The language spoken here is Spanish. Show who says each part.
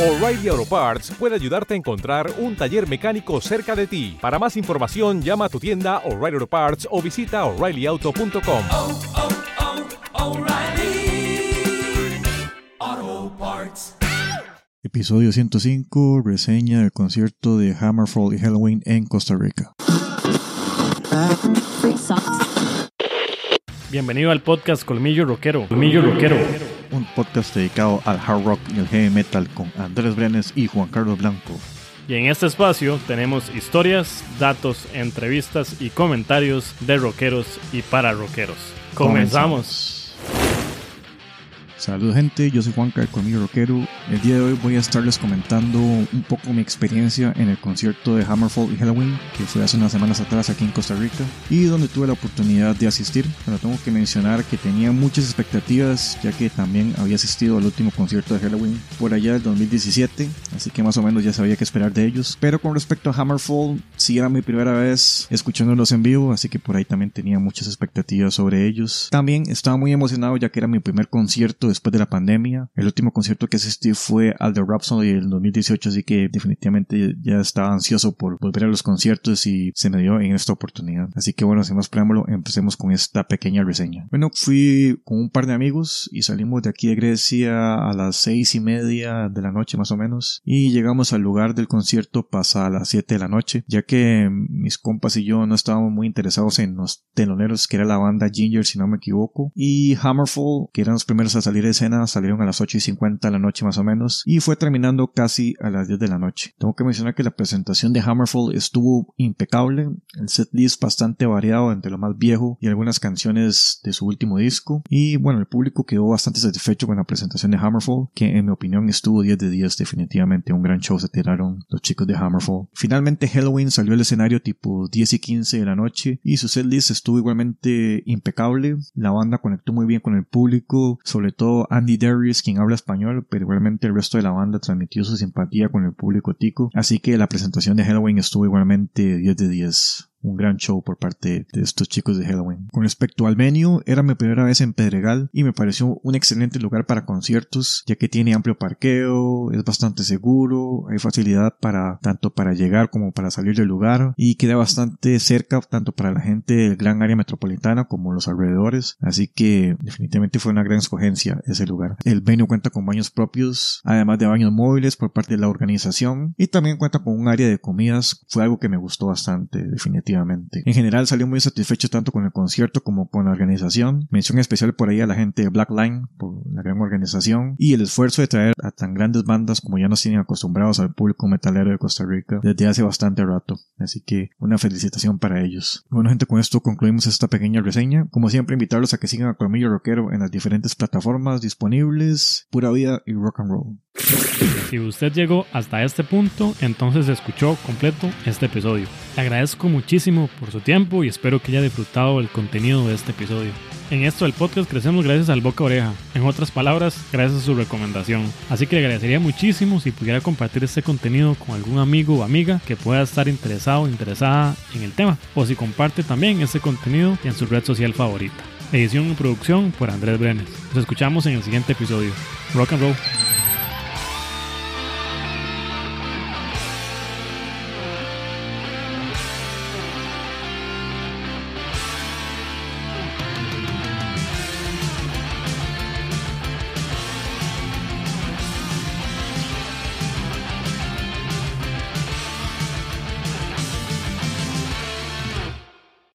Speaker 1: O'Reilly Auto Parts puede ayudarte a encontrar un taller mecánico cerca de ti. Para más información, llama a tu tienda O'Reilly Auto Parts o visita oreillyauto.com.
Speaker 2: oh, oh, Parts.
Speaker 3: Episodio 105, reseña del concierto de Hammerfall y Halloween en Costa Rica.
Speaker 4: Bienvenido al podcast Colmillo Rockero. Colmillo Rockero.
Speaker 3: Un podcast dedicado al hard rock y el heavy metal con Andrés Brenes y Juan Carlos Blanco.
Speaker 4: Y en este espacio tenemos historias, datos, entrevistas y comentarios de rockeros y para rockeros. Comenzamos.
Speaker 3: Saludos gente, yo soy Juanca, el Colmillo Rockero. El día de hoy voy a estarles comentando un poco mi experiencia en el concierto de Hammerfall y Halloween, que fue hace unas semanas atrás aquí en Costa Rica, y donde tuve la oportunidad de asistir. Pero tengo que mencionar que tenía muchas expectativas, ya que también había asistido al último concierto de Halloween por allá del 2017, así que más o menos ya sabía qué esperar de ellos. Pero con respecto a Hammerfall, sí era mi primera vez escuchándolos en vivo, así que por ahí también tenía muchas expectativas sobre ellos. También estaba muy emocionado ya que era mi primer concierto después de la pandemia. El último concierto que asistí fue al de Rhapsody en 2018, así que definitivamente ya estaba ansioso por volver a los conciertos y se me dio en esta oportunidad. Así que bueno, sin más preámbulo, empecemos con esta pequeña reseña. Bueno, fui con un par de amigos y salimos de aquí de Grecia a las seis y media de la noche más o menos y llegamos al lugar del concierto pasa las 7 de la noche, ya que mis compas y yo no estábamos muy interesados en los teloneros que era la banda Ginger si no me equivoco y Hammerfall que eran los primeros a salir de escena salieron a las 8 y 50 de la noche más o menos y fue terminando casi a las 10 de la noche. Tengo que mencionar que la presentación de Hammerfall estuvo impecable, el setlist bastante variado entre lo más viejo y algunas canciones de su último disco y bueno, el público quedó bastante satisfecho con la presentación de Hammerfall que en mi opinión estuvo 10 de 10 definitivamente, un gran show se tiraron los chicos de Hammerfall. Finalmente Halloween salió al escenario tipo 10 y 15 de la noche y su setlist estuvo igualmente impecable, la banda conectó muy bien con el público, sobre todo Andy Darius, quien habla español, pero igualmente el resto de la banda transmitió su simpatía con el público tico, así que la presentación de Halloween estuvo igualmente 10 de 10 un gran show por parte de estos chicos de Halloween. Con respecto al venue, era mi primera vez en Pedregal y me pareció un excelente lugar para conciertos, ya que tiene amplio parqueo, es bastante seguro, hay facilidad para tanto para llegar como para salir del lugar y queda bastante cerca tanto para la gente del gran área metropolitana como los alrededores, así que definitivamente fue una gran escogencia ese lugar. El venue cuenta con baños propios, además de baños móviles por parte de la organización y también cuenta con un área de comidas, fue algo que me gustó bastante definitivamente. En general salió muy satisfecho tanto con el concierto como con la organización. Mención especial por ahí a la gente de Blackline por la gran organización y el esfuerzo de traer a tan grandes bandas como ya nos tienen acostumbrados al público metalero de Costa Rica desde hace bastante rato. Así que una felicitación para ellos. Bueno gente, con esto concluimos esta pequeña reseña. Como siempre invitarlos a que sigan a Colmillo Rockero en las diferentes plataformas disponibles. Pura vida y rock and roll.
Speaker 4: Si usted llegó hasta este punto, entonces escuchó completo este episodio. Le agradezco muchísimo por su tiempo y espero que haya disfrutado el contenido de este episodio. En esto del podcast crecemos gracias al boca oreja, en otras palabras, gracias a su recomendación. Así que le agradecería muchísimo si pudiera compartir este contenido con algún amigo o amiga que pueda estar interesado o interesada en el tema, o si comparte también este contenido en su red social favorita. Edición y producción por Andrés Brenes. Nos escuchamos en el siguiente episodio. Rock and roll.